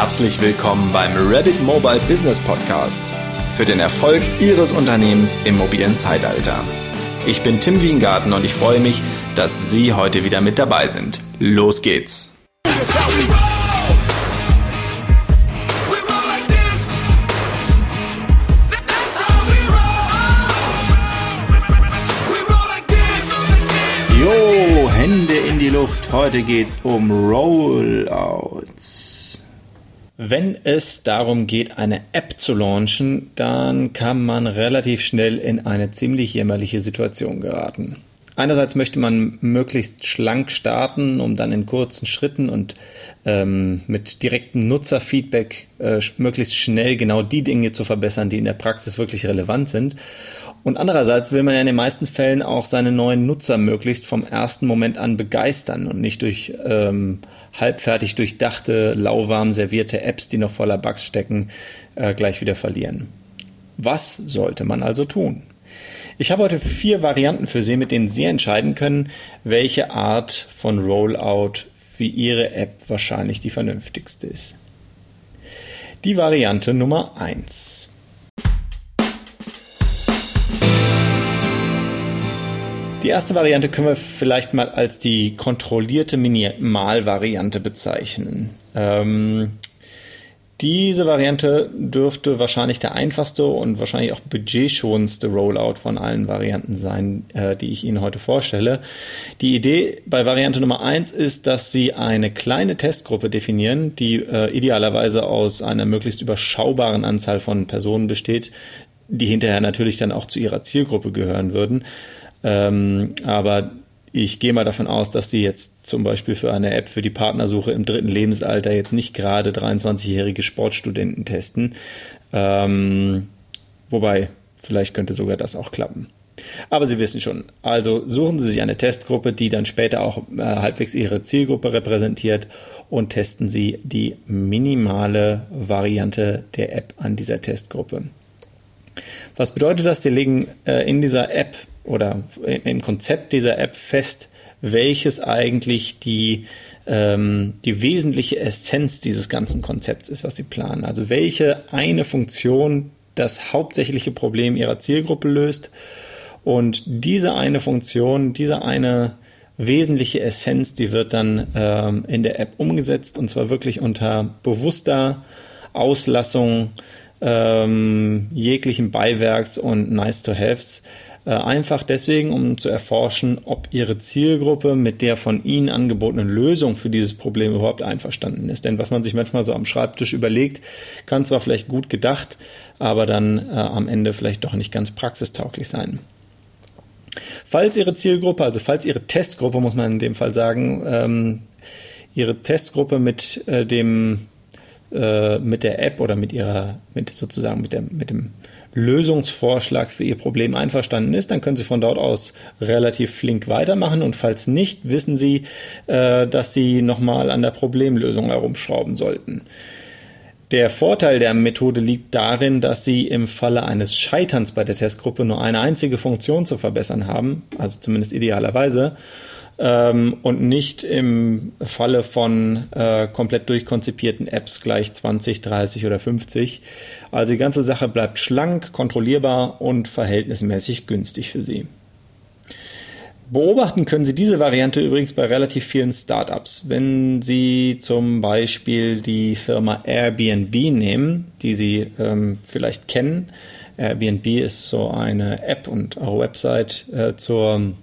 herzlich willkommen beim Rabbit Mobile Business Podcast für den Erfolg Ihres Unternehmens im mobilen Zeitalter. Ich bin Tim Wiengarten und ich freue mich, dass Sie heute wieder mit dabei sind. Los geht's! Hände in die Luft. Heute geht's um Rollouts. Wenn es darum geht, eine App zu launchen, dann kann man relativ schnell in eine ziemlich jämmerliche Situation geraten. Einerseits möchte man möglichst schlank starten, um dann in kurzen Schritten und ähm, mit direktem Nutzerfeedback äh, möglichst schnell genau die Dinge zu verbessern, die in der Praxis wirklich relevant sind. Und andererseits will man ja in den meisten Fällen auch seine neuen Nutzer möglichst vom ersten Moment an begeistern und nicht durch ähm, halbfertig durchdachte, lauwarm servierte Apps, die noch voller Bugs stecken, äh, gleich wieder verlieren. Was sollte man also tun? Ich habe heute vier Varianten für Sie, mit denen Sie entscheiden können, welche Art von Rollout für Ihre App wahrscheinlich die vernünftigste ist. Die Variante Nummer eins. Die erste Variante können wir vielleicht mal als die kontrollierte Minimalvariante bezeichnen. Ähm, diese Variante dürfte wahrscheinlich der einfachste und wahrscheinlich auch budgetschonendste Rollout von allen Varianten sein, äh, die ich Ihnen heute vorstelle. Die Idee bei Variante Nummer eins ist, dass Sie eine kleine Testgruppe definieren, die äh, idealerweise aus einer möglichst überschaubaren Anzahl von Personen besteht, die hinterher natürlich dann auch zu Ihrer Zielgruppe gehören würden. Ähm, aber ich gehe mal davon aus, dass Sie jetzt zum Beispiel für eine App für die Partnersuche im dritten Lebensalter jetzt nicht gerade 23-jährige Sportstudenten testen. Ähm, wobei, vielleicht könnte sogar das auch klappen. Aber Sie wissen schon, also suchen Sie sich eine Testgruppe, die dann später auch äh, halbwegs Ihre Zielgruppe repräsentiert und testen Sie die minimale Variante der App an dieser Testgruppe. Was bedeutet das? Sie legen äh, in dieser App oder im Konzept dieser App fest, welches eigentlich die, ähm, die wesentliche Essenz dieses ganzen Konzepts ist, was sie planen. Also welche eine Funktion das hauptsächliche Problem ihrer Zielgruppe löst. Und diese eine Funktion, diese eine wesentliche Essenz, die wird dann ähm, in der App umgesetzt und zwar wirklich unter bewusster Auslassung ähm, jeglichen Beiwerks und Nice-to-Haves einfach deswegen, um zu erforschen, ob Ihre Zielgruppe mit der von Ihnen angebotenen Lösung für dieses Problem überhaupt einverstanden ist. Denn was man sich manchmal so am Schreibtisch überlegt, kann zwar vielleicht gut gedacht, aber dann äh, am Ende vielleicht doch nicht ganz praxistauglich sein. Falls Ihre Zielgruppe, also falls Ihre Testgruppe, muss man in dem Fall sagen, ähm, Ihre Testgruppe mit äh, dem äh, mit der App oder mit ihrer, mit sozusagen mit, der, mit dem Lösungsvorschlag für Ihr Problem einverstanden ist, dann können Sie von dort aus relativ flink weitermachen und falls nicht, wissen Sie, äh, dass Sie nochmal an der Problemlösung herumschrauben sollten. Der Vorteil der Methode liegt darin, dass Sie im Falle eines Scheiterns bei der Testgruppe nur eine einzige Funktion zu verbessern haben, also zumindest idealerweise, ähm, und nicht im Falle von äh, komplett durchkonzipierten Apps gleich 20, 30 oder 50. Also die ganze Sache bleibt schlank, kontrollierbar und verhältnismäßig günstig für Sie. Beobachten können Sie diese Variante übrigens bei relativ vielen Startups. Wenn Sie zum Beispiel die Firma Airbnb nehmen, die Sie ähm, vielleicht kennen. Airbnb ist so eine App und auch Website äh, zur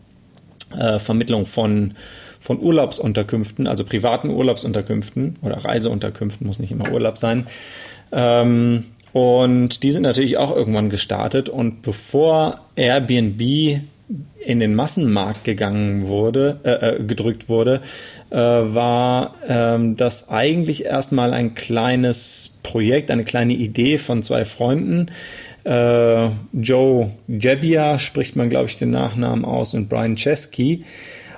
äh, Vermittlung von, von Urlaubsunterkünften, also privaten Urlaubsunterkünften oder Reiseunterkünften, muss nicht immer Urlaub sein. Ähm, und die sind natürlich auch irgendwann gestartet. Und bevor Airbnb in den Massenmarkt gegangen wurde, äh, äh gedrückt wurde, äh, war ähm, das eigentlich erstmal ein kleines Projekt, eine kleine Idee von zwei Freunden, äh, Joe Gebbia spricht man, glaube ich, den Nachnamen aus und Brian Chesky.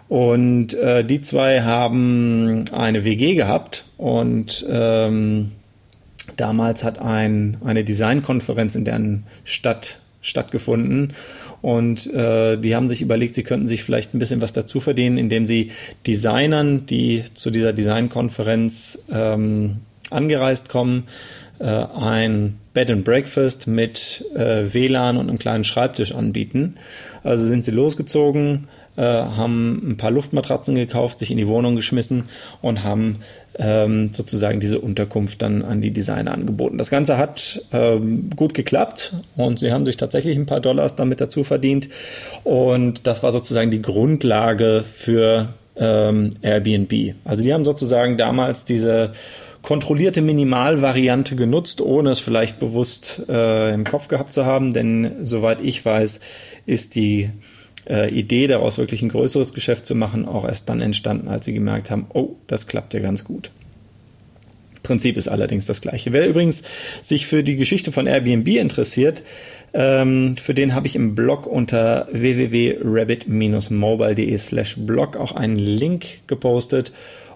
Und äh, die zwei haben eine WG gehabt und ähm, damals hat ein, eine Designkonferenz in deren Stadt stattgefunden und äh, die haben sich überlegt, sie könnten sich vielleicht ein bisschen was dazu verdienen, indem sie Designern, die zu dieser Designkonferenz ähm, angereist kommen, ein Bed and Breakfast mit äh, WLAN und einem kleinen Schreibtisch anbieten. Also sind sie losgezogen, äh, haben ein paar Luftmatratzen gekauft, sich in die Wohnung geschmissen und haben ähm, sozusagen diese Unterkunft dann an die Designer angeboten. Das Ganze hat ähm, gut geklappt und sie haben sich tatsächlich ein paar Dollars damit dazu verdient. Und das war sozusagen die Grundlage für ähm, Airbnb. Also die haben sozusagen damals diese kontrollierte Minimalvariante genutzt, ohne es vielleicht bewusst äh, im Kopf gehabt zu haben, denn soweit ich weiß, ist die äh, Idee daraus wirklich ein größeres Geschäft zu machen auch erst dann entstanden, als sie gemerkt haben, oh, das klappt ja ganz gut. Prinzip ist allerdings das gleiche. Wer übrigens sich für die Geschichte von Airbnb interessiert, ähm, für den habe ich im Blog unter www.rabbit-mobile.de slash blog auch einen Link gepostet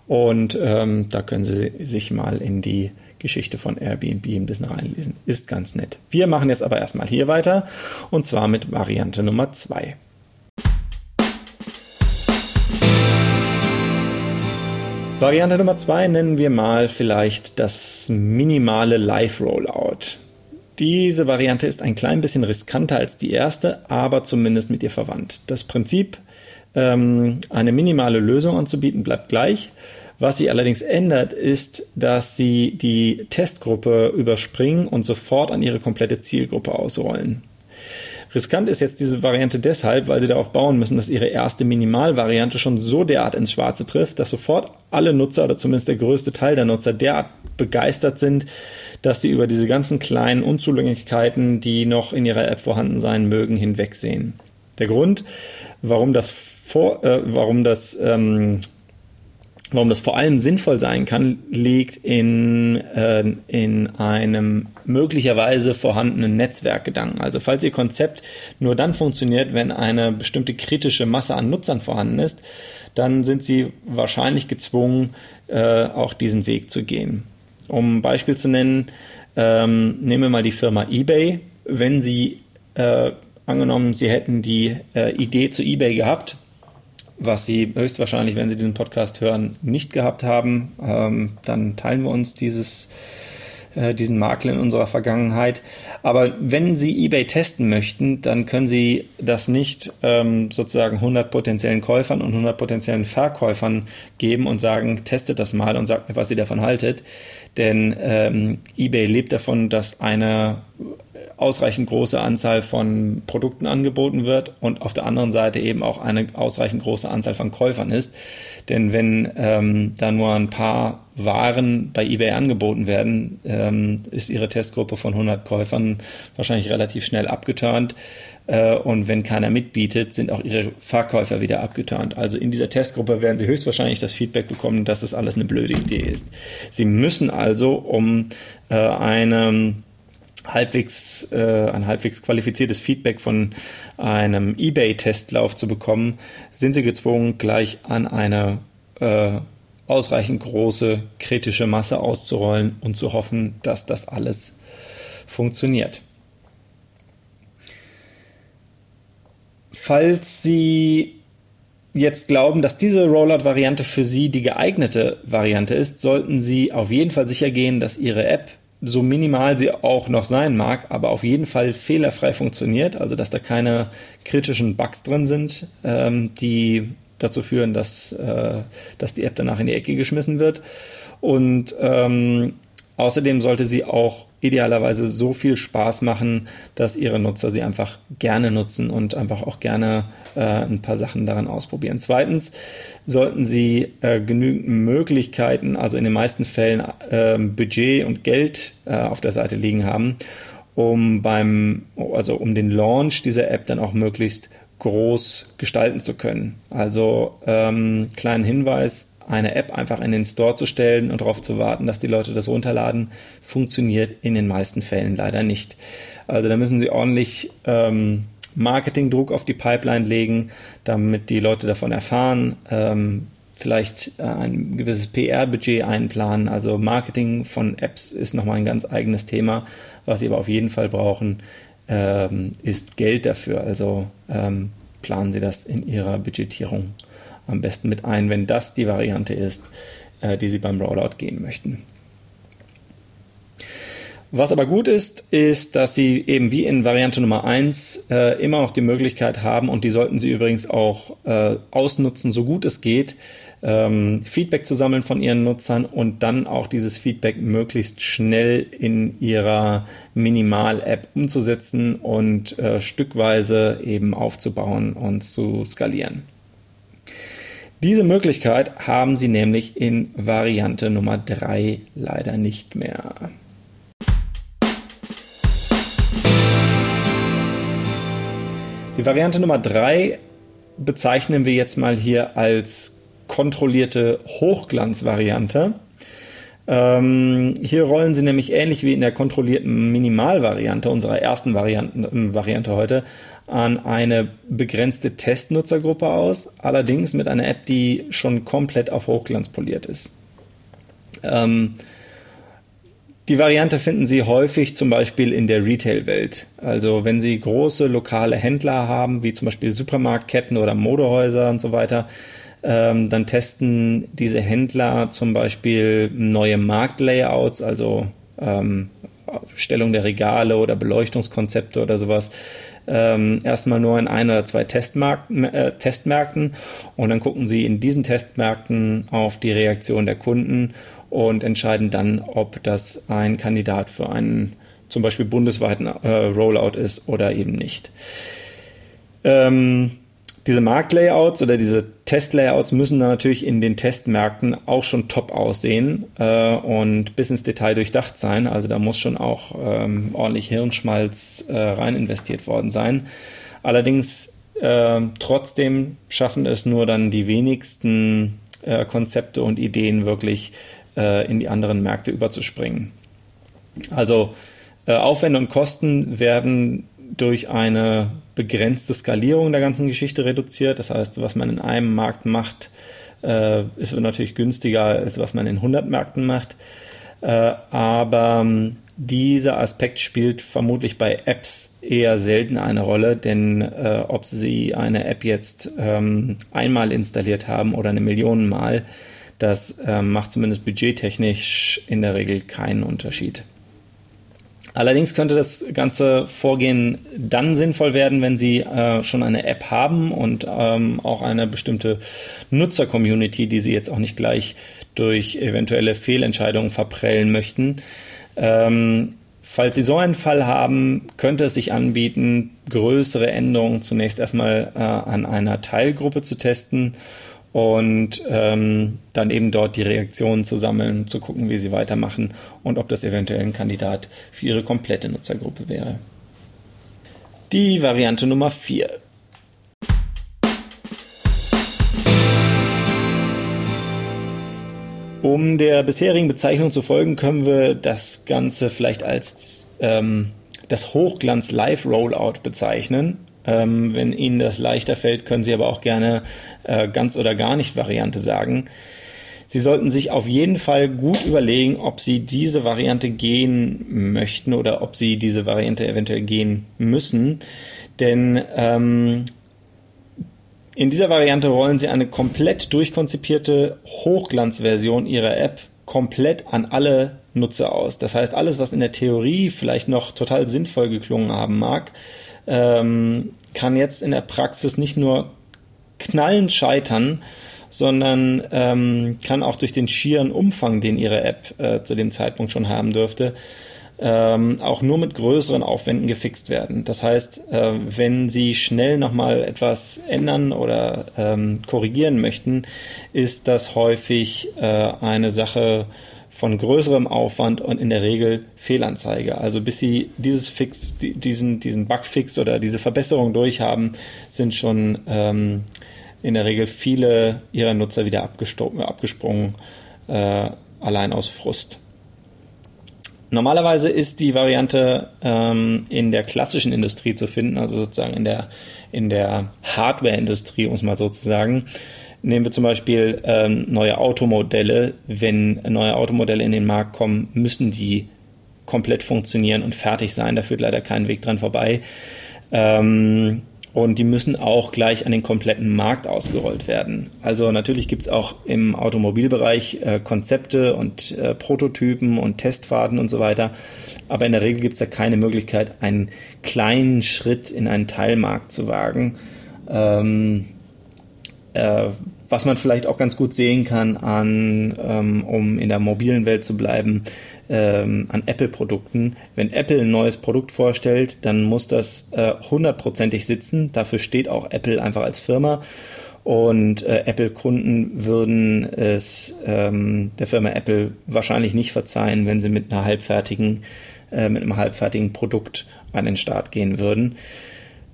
und ähm, da können Sie sich mal in die Geschichte von Airbnb ein bisschen reinlesen. Ist ganz nett. Wir machen jetzt aber erstmal hier weiter und zwar mit Variante Nummer 2. Variante Nummer 2 nennen wir mal vielleicht das minimale Live-Rollout. Diese Variante ist ein klein bisschen riskanter als die erste, aber zumindest mit ihr verwandt. Das Prinzip, ähm, eine minimale Lösung anzubieten, bleibt gleich. Was sie allerdings ändert, ist, dass sie die Testgruppe überspringen und sofort an ihre komplette Zielgruppe ausrollen. Riskant ist jetzt diese Variante deshalb, weil sie darauf bauen müssen, dass ihre erste Minimalvariante schon so derart ins Schwarze trifft, dass sofort alle Nutzer oder zumindest der größte Teil der Nutzer derart begeistert sind, dass sie über diese ganzen kleinen Unzulänglichkeiten, die noch in ihrer App vorhanden sein mögen, hinwegsehen. Der Grund, warum das vor, äh, warum das ähm, Warum das vor allem sinnvoll sein kann, liegt in, äh, in einem möglicherweise vorhandenen Netzwerkgedanken. Also falls Ihr Konzept nur dann funktioniert, wenn eine bestimmte kritische Masse an Nutzern vorhanden ist, dann sind Sie wahrscheinlich gezwungen, äh, auch diesen Weg zu gehen. Um ein Beispiel zu nennen, ähm, nehmen wir mal die Firma eBay. Wenn Sie äh, angenommen, Sie hätten die äh, Idee zu eBay gehabt, was Sie höchstwahrscheinlich, wenn Sie diesen Podcast hören, nicht gehabt haben. Ähm, dann teilen wir uns dieses, äh, diesen Makel in unserer Vergangenheit. Aber wenn Sie eBay testen möchten, dann können Sie das nicht ähm, sozusagen 100 potenziellen Käufern und 100 potenziellen Verkäufern geben und sagen, testet das mal und sagt mir, was ihr davon haltet. Denn ähm, eBay lebt davon, dass eine ausreichend große Anzahl von Produkten angeboten wird und auf der anderen Seite eben auch eine ausreichend große Anzahl von Käufern ist. Denn wenn ähm, da nur ein paar Waren bei eBay angeboten werden, ähm, ist ihre Testgruppe von 100 Käufern wahrscheinlich relativ schnell abgeturnt. Äh, und wenn keiner mitbietet, sind auch ihre Verkäufer wieder abgeturnt. Also in dieser Testgruppe werden sie höchstwahrscheinlich das Feedback bekommen, dass das alles eine blöde Idee ist. Sie müssen also, um äh, eine halbwegs, äh, ein halbwegs qualifiziertes Feedback von einem eBay-Testlauf zu bekommen, sind sie gezwungen, gleich an eine äh, ausreichend große kritische Masse auszurollen und zu hoffen, dass das alles funktioniert. Falls Sie jetzt glauben, dass diese Rollout-Variante für Sie die geeignete Variante ist, sollten Sie auf jeden Fall sicher gehen, dass Ihre App so minimal sie auch noch sein mag, aber auf jeden Fall fehlerfrei funktioniert, also dass da keine kritischen Bugs drin sind, ähm, die dazu führen, dass, äh, dass die App danach in die Ecke geschmissen wird. Und ähm, außerdem sollte sie auch idealerweise so viel Spaß machen, dass ihre Nutzer sie einfach gerne nutzen und einfach auch gerne äh, ein paar Sachen daran ausprobieren. Zweitens sollten sie äh, genügend Möglichkeiten, also in den meisten Fällen äh, Budget und Geld äh, auf der Seite liegen haben, um beim, also um den Launch dieser App dann auch möglichst groß gestalten zu können. Also ähm, kleinen Hinweis, eine App einfach in den Store zu stellen und darauf zu warten, dass die Leute das runterladen, funktioniert in den meisten Fällen leider nicht. Also da müssen sie ordentlich ähm, Marketingdruck auf die Pipeline legen, damit die Leute davon erfahren, ähm, vielleicht äh, ein gewisses PR-Budget einplanen. Also Marketing von Apps ist nochmal ein ganz eigenes Thema. Was sie aber auf jeden Fall brauchen, ähm, ist Geld dafür. Also ähm, planen Sie das in Ihrer Budgetierung am besten mit ein, wenn das die Variante ist, äh, die Sie beim Rollout gehen möchten. Was aber gut ist, ist, dass Sie eben wie in Variante Nummer 1 äh, immer noch die Möglichkeit haben, und die sollten Sie übrigens auch äh, ausnutzen, so gut es geht, ähm, Feedback zu sammeln von Ihren Nutzern und dann auch dieses Feedback möglichst schnell in Ihrer Minimal-App umzusetzen und äh, stückweise eben aufzubauen und zu skalieren. Diese Möglichkeit haben Sie nämlich in Variante Nummer 3 leider nicht mehr. Die Variante Nummer 3 bezeichnen wir jetzt mal hier als kontrollierte Hochglanzvariante. Ähm, hier rollen sie nämlich ähnlich wie in der kontrollierten Minimalvariante unserer ersten Varianten, Variante heute an eine begrenzte Testnutzergruppe aus, allerdings mit einer App, die schon komplett auf Hochglanz poliert ist. Ähm, die Variante finden Sie häufig zum Beispiel in der Retail-Welt. Also wenn Sie große lokale Händler haben, wie zum Beispiel Supermarktketten oder Modehäuser und so weiter, ähm, dann testen diese Händler zum Beispiel neue Marktlayouts, also ähm, Stellung der Regale oder Beleuchtungskonzepte oder sowas. Ähm, erstmal nur in ein oder zwei Testmarken, äh, Testmärkten und dann gucken sie in diesen Testmärkten auf die Reaktion der Kunden und entscheiden dann, ob das ein Kandidat für einen zum Beispiel bundesweiten äh, Rollout ist oder eben nicht. Ähm, diese Marktlayouts oder diese Testlayouts müssen dann natürlich in den Testmärkten auch schon top aussehen äh, und bis ins Detail durchdacht sein. Also da muss schon auch ähm, ordentlich Hirnschmalz äh, rein investiert worden sein. Allerdings äh, trotzdem schaffen es nur dann die wenigsten äh, Konzepte und Ideen wirklich äh, in die anderen Märkte überzuspringen. Also äh, Aufwände und Kosten werden durch eine begrenzte Skalierung der ganzen Geschichte reduziert. Das heißt, was man in einem Markt macht, äh, ist natürlich günstiger, als was man in 100 Märkten macht. Äh, aber ähm, dieser Aspekt spielt vermutlich bei Apps eher selten eine Rolle, denn äh, ob Sie eine App jetzt ähm, einmal installiert haben oder eine Million Mal, das äh, macht zumindest budgettechnisch in der Regel keinen Unterschied. Allerdings könnte das ganze Vorgehen dann sinnvoll werden, wenn Sie äh, schon eine App haben und ähm, auch eine bestimmte Nutzer-Community, die Sie jetzt auch nicht gleich durch eventuelle Fehlentscheidungen verprellen möchten. Ähm, falls Sie so einen Fall haben, könnte es sich anbieten, größere Änderungen zunächst erstmal äh, an einer Teilgruppe zu testen und ähm, dann eben dort die Reaktionen zu sammeln, zu gucken, wie sie weitermachen und ob das eventuell ein Kandidat für ihre komplette Nutzergruppe wäre. Die Variante Nummer 4. Um der bisherigen Bezeichnung zu folgen, können wir das Ganze vielleicht als ähm, das Hochglanz Live Rollout bezeichnen. Ähm, wenn Ihnen das leichter fällt, können Sie aber auch gerne äh, ganz oder gar nicht Variante sagen. Sie sollten sich auf jeden Fall gut überlegen, ob Sie diese Variante gehen möchten oder ob Sie diese Variante eventuell gehen müssen. Denn ähm, in dieser Variante rollen Sie eine komplett durchkonzipierte Hochglanzversion Ihrer App komplett an alle Nutzer aus. Das heißt, alles, was in der Theorie vielleicht noch total sinnvoll geklungen haben mag, ähm, kann jetzt in der Praxis nicht nur knallend scheitern, sondern ähm, kann auch durch den schieren Umfang, den Ihre App äh, zu dem Zeitpunkt schon haben dürfte, ähm, auch nur mit größeren Aufwänden gefixt werden. Das heißt, äh, wenn Sie schnell nochmal etwas ändern oder ähm, korrigieren möchten, ist das häufig äh, eine Sache, von größerem Aufwand und in der Regel Fehlanzeige. Also bis sie dieses Fix, diesen, diesen Bugfix oder diese Verbesserung durchhaben, sind schon ähm, in der Regel viele ihrer Nutzer wieder abgesprungen, äh, allein aus Frust. Normalerweise ist die Variante ähm, in der klassischen Industrie zu finden, also sozusagen in der, in der Hardware-Industrie, um es mal so zu sagen. Nehmen wir zum Beispiel ähm, neue Automodelle. Wenn neue Automodelle in den Markt kommen, müssen die komplett funktionieren und fertig sein. Da führt leider kein Weg dran vorbei. Ähm, und die müssen auch gleich an den kompletten Markt ausgerollt werden. Also natürlich gibt es auch im Automobilbereich äh, Konzepte und äh, Prototypen und Testfahrten und so weiter. Aber in der Regel gibt es da keine Möglichkeit, einen kleinen Schritt in einen Teilmarkt zu wagen. Ähm, äh, was man vielleicht auch ganz gut sehen kann an, ähm, um in der mobilen Welt zu bleiben, ähm, an Apple-Produkten. Wenn Apple ein neues Produkt vorstellt, dann muss das äh, hundertprozentig sitzen. Dafür steht auch Apple einfach als Firma. Und äh, Apple-Kunden würden es ähm, der Firma Apple wahrscheinlich nicht verzeihen, wenn sie mit einer halbfertigen, äh, mit einem halbfertigen Produkt an den Start gehen würden.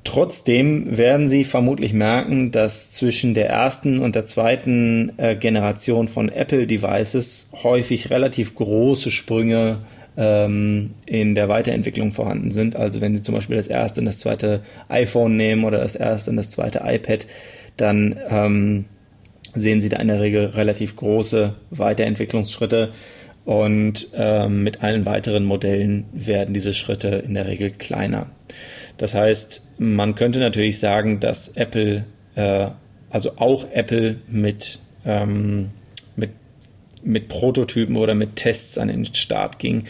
Trotzdem werden Sie vermutlich merken, dass zwischen der ersten und der zweiten äh, Generation von Apple-Devices häufig relativ große Sprünge ähm, in der Weiterentwicklung vorhanden sind. Also wenn Sie zum Beispiel das erste und das zweite iPhone nehmen oder das erste und das zweite iPad, dann ähm, sehen Sie da in der Regel relativ große Weiterentwicklungsschritte. Und ähm, mit allen weiteren Modellen werden diese Schritte in der Regel kleiner. Das heißt, man könnte natürlich sagen, dass Apple, äh, also auch Apple mit, ähm, mit, mit Prototypen oder mit Tests an den Start ging,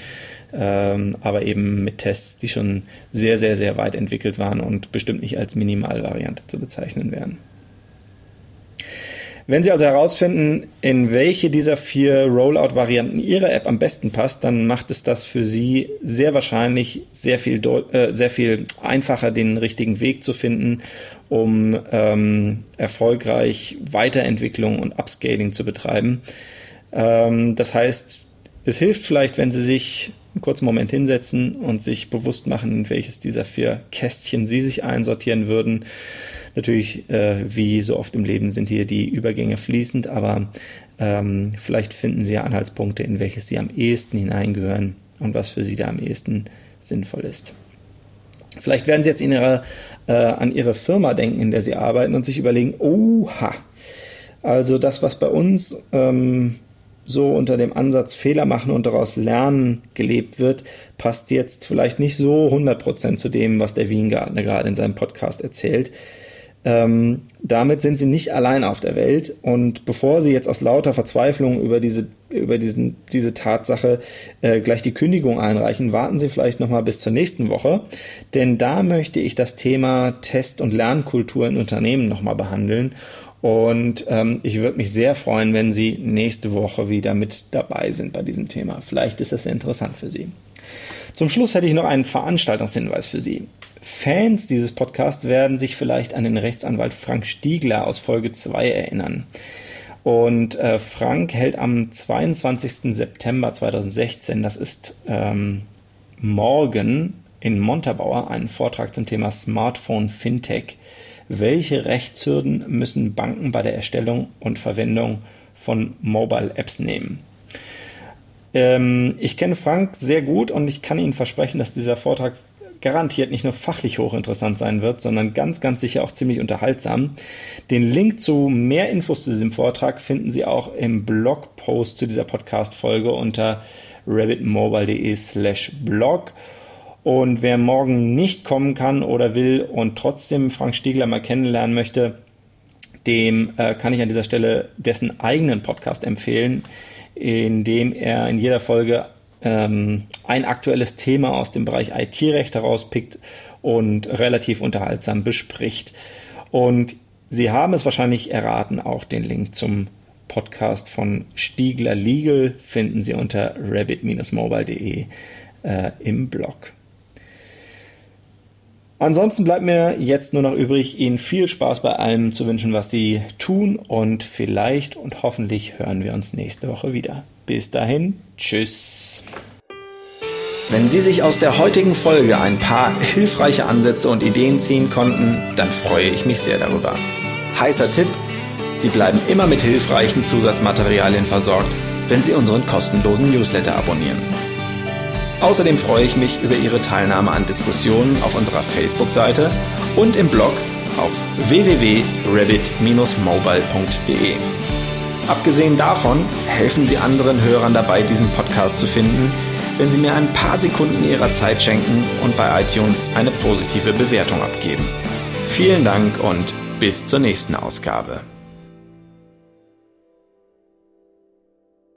ähm, aber eben mit Tests, die schon sehr, sehr, sehr weit entwickelt waren und bestimmt nicht als Minimalvariante zu bezeichnen wären. Wenn Sie also herausfinden, in welche dieser vier Rollout-Varianten Ihre App am besten passt, dann macht es das für Sie sehr wahrscheinlich sehr viel, äh, sehr viel einfacher, den richtigen Weg zu finden, um ähm, erfolgreich Weiterentwicklung und Upscaling zu betreiben. Ähm, das heißt, es hilft vielleicht, wenn Sie sich einen kurzen Moment hinsetzen und sich bewusst machen, in welches dieser vier Kästchen Sie sich einsortieren würden Natürlich, äh, wie so oft im Leben, sind hier die Übergänge fließend, aber ähm, vielleicht finden Sie ja Anhaltspunkte, in welches Sie am ehesten hineingehören und was für Sie da am ehesten sinnvoll ist. Vielleicht werden Sie jetzt ihre, äh, an Ihre Firma denken, in der Sie arbeiten und sich überlegen, oha, also das, was bei uns ähm, so unter dem Ansatz Fehler machen und daraus lernen gelebt wird, passt jetzt vielleicht nicht so 100% zu dem, was der Wiengartner gerade in seinem Podcast erzählt. Ähm, damit sind sie nicht allein auf der Welt. Und bevor sie jetzt aus lauter Verzweiflung über diese, über diesen, diese Tatsache äh, gleich die Kündigung einreichen, warten Sie vielleicht nochmal bis zur nächsten Woche. Denn da möchte ich das Thema Test- und Lernkultur in Unternehmen nochmal behandeln. Und ähm, ich würde mich sehr freuen, wenn Sie nächste Woche wieder mit dabei sind bei diesem Thema. Vielleicht ist das interessant für Sie. Zum Schluss hätte ich noch einen Veranstaltungshinweis für Sie. Fans dieses Podcasts werden sich vielleicht an den Rechtsanwalt Frank Stiegler aus Folge 2 erinnern. Und äh, Frank hält am 22. September 2016, das ist ähm, morgen in Montabaur, einen Vortrag zum Thema Smartphone Fintech. Welche Rechtshürden müssen Banken bei der Erstellung und Verwendung von Mobile Apps nehmen? Ähm, ich kenne Frank sehr gut und ich kann Ihnen versprechen, dass dieser Vortrag garantiert nicht nur fachlich hochinteressant sein wird, sondern ganz, ganz sicher auch ziemlich unterhaltsam. Den Link zu mehr Infos zu diesem Vortrag finden Sie auch im Blogpost zu dieser Podcast-Folge unter rabbitmobile.de slash blog. Und wer morgen nicht kommen kann oder will und trotzdem Frank Stiegler mal kennenlernen möchte, dem äh, kann ich an dieser Stelle dessen eigenen Podcast empfehlen, in dem er in jeder Folge ähm, ein aktuelles Thema aus dem Bereich IT-Recht herauspickt und relativ unterhaltsam bespricht. Und Sie haben es wahrscheinlich erraten, auch den Link zum Podcast von Stiegler Legal finden Sie unter rabbit-mobile.de äh, im Blog. Ansonsten bleibt mir jetzt nur noch übrig, Ihnen viel Spaß bei allem zu wünschen, was Sie tun und vielleicht und hoffentlich hören wir uns nächste Woche wieder. Bis dahin, tschüss. Wenn Sie sich aus der heutigen Folge ein paar hilfreiche Ansätze und Ideen ziehen konnten, dann freue ich mich sehr darüber. Heißer Tipp, Sie bleiben immer mit hilfreichen Zusatzmaterialien versorgt, wenn Sie unseren kostenlosen Newsletter abonnieren. Außerdem freue ich mich über Ihre Teilnahme an Diskussionen auf unserer Facebook-Seite und im Blog auf www.rabbit-mobile.de. Abgesehen davon helfen Sie anderen Hörern dabei, diesen Podcast zu finden, wenn Sie mir ein paar Sekunden Ihrer Zeit schenken und bei iTunes eine positive Bewertung abgeben. Vielen Dank und bis zur nächsten Ausgabe.